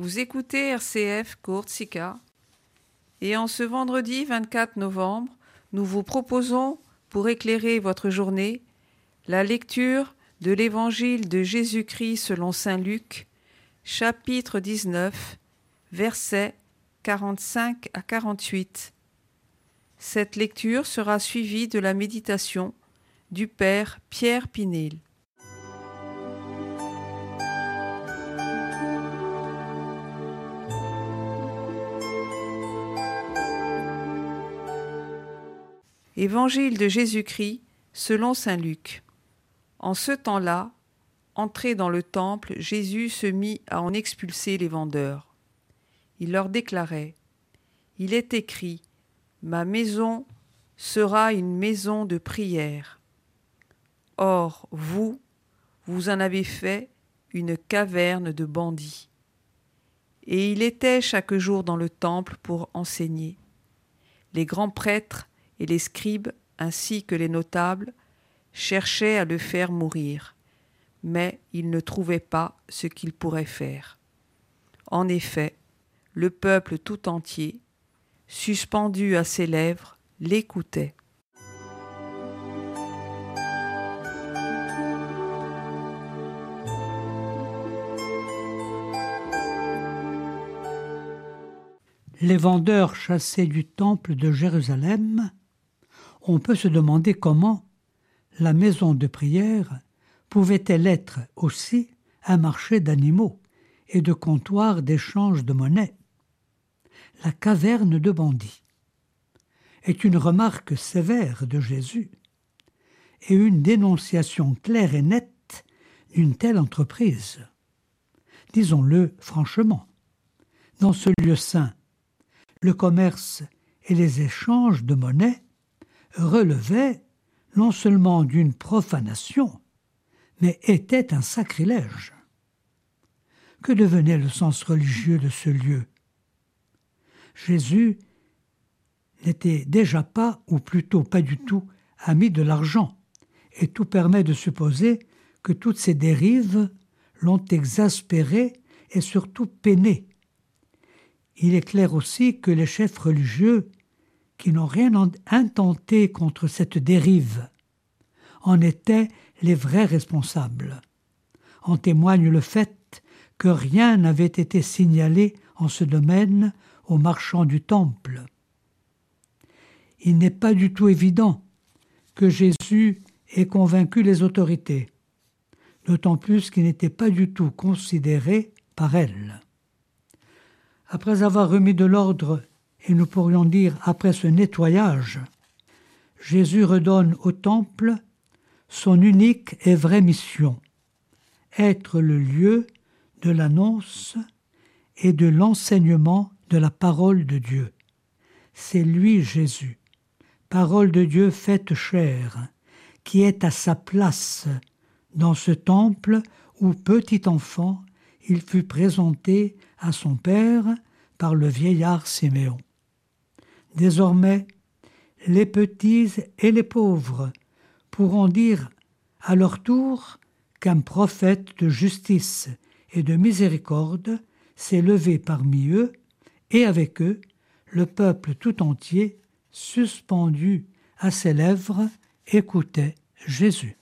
Vous écoutez RCF Courtsika et en ce vendredi 24 novembre, nous vous proposons, pour éclairer votre journée, la lecture de l'Évangile de Jésus-Christ selon Saint Luc, chapitre 19, versets 45 à 48. Cette lecture sera suivie de la méditation du Père Pierre Pinel. Évangile de Jésus-Christ selon Saint Luc. En ce temps-là, entré dans le temple, Jésus se mit à en expulser les vendeurs. Il leur déclarait Il est écrit Ma maison sera une maison de prière. Or, vous, vous en avez fait une caverne de bandits. Et il était chaque jour dans le temple pour enseigner. Les grands prêtres et les scribes ainsi que les notables cherchaient à le faire mourir, mais ils ne trouvaient pas ce qu'ils pourraient faire. En effet, le peuple tout entier, suspendu à ses lèvres, l'écoutait. Les vendeurs chassés du temple de Jérusalem on peut se demander comment la maison de prière pouvait-elle être aussi un marché d'animaux et de comptoir d'échange de monnaie. La caverne de bandits est une remarque sévère de Jésus et une dénonciation claire et nette d'une telle entreprise. Disons-le franchement, dans ce lieu saint, le commerce et les échanges de monnaie relevait non seulement d'une profanation, mais était un sacrilège. Que devenait le sens religieux de ce lieu? Jésus n'était déjà pas, ou plutôt pas du tout, ami de l'argent, et tout permet de supposer que toutes ces dérives l'ont exaspéré et surtout peiné. Il est clair aussi que les chefs religieux qui n'ont rien intenté contre cette dérive, en étaient les vrais responsables. En témoigne le fait que rien n'avait été signalé en ce domaine aux marchands du temple. Il n'est pas du tout évident que Jésus ait convaincu les autorités, d'autant plus qu'il n'était pas du tout considéré par elles. Après avoir remis de l'ordre et nous pourrions dire après ce nettoyage, Jésus redonne au Temple son unique et vraie mission, être le lieu de l'annonce et de l'enseignement de la parole de Dieu. C'est lui Jésus, parole de Dieu faite chair, qui est à sa place dans ce temple où, petit enfant, il fut présenté à son Père par le vieillard Siméon. Désormais, les petits et les pauvres pourront dire à leur tour qu'un prophète de justice et de miséricorde s'est levé parmi eux, et avec eux le peuple tout entier, suspendu à ses lèvres, écoutait Jésus.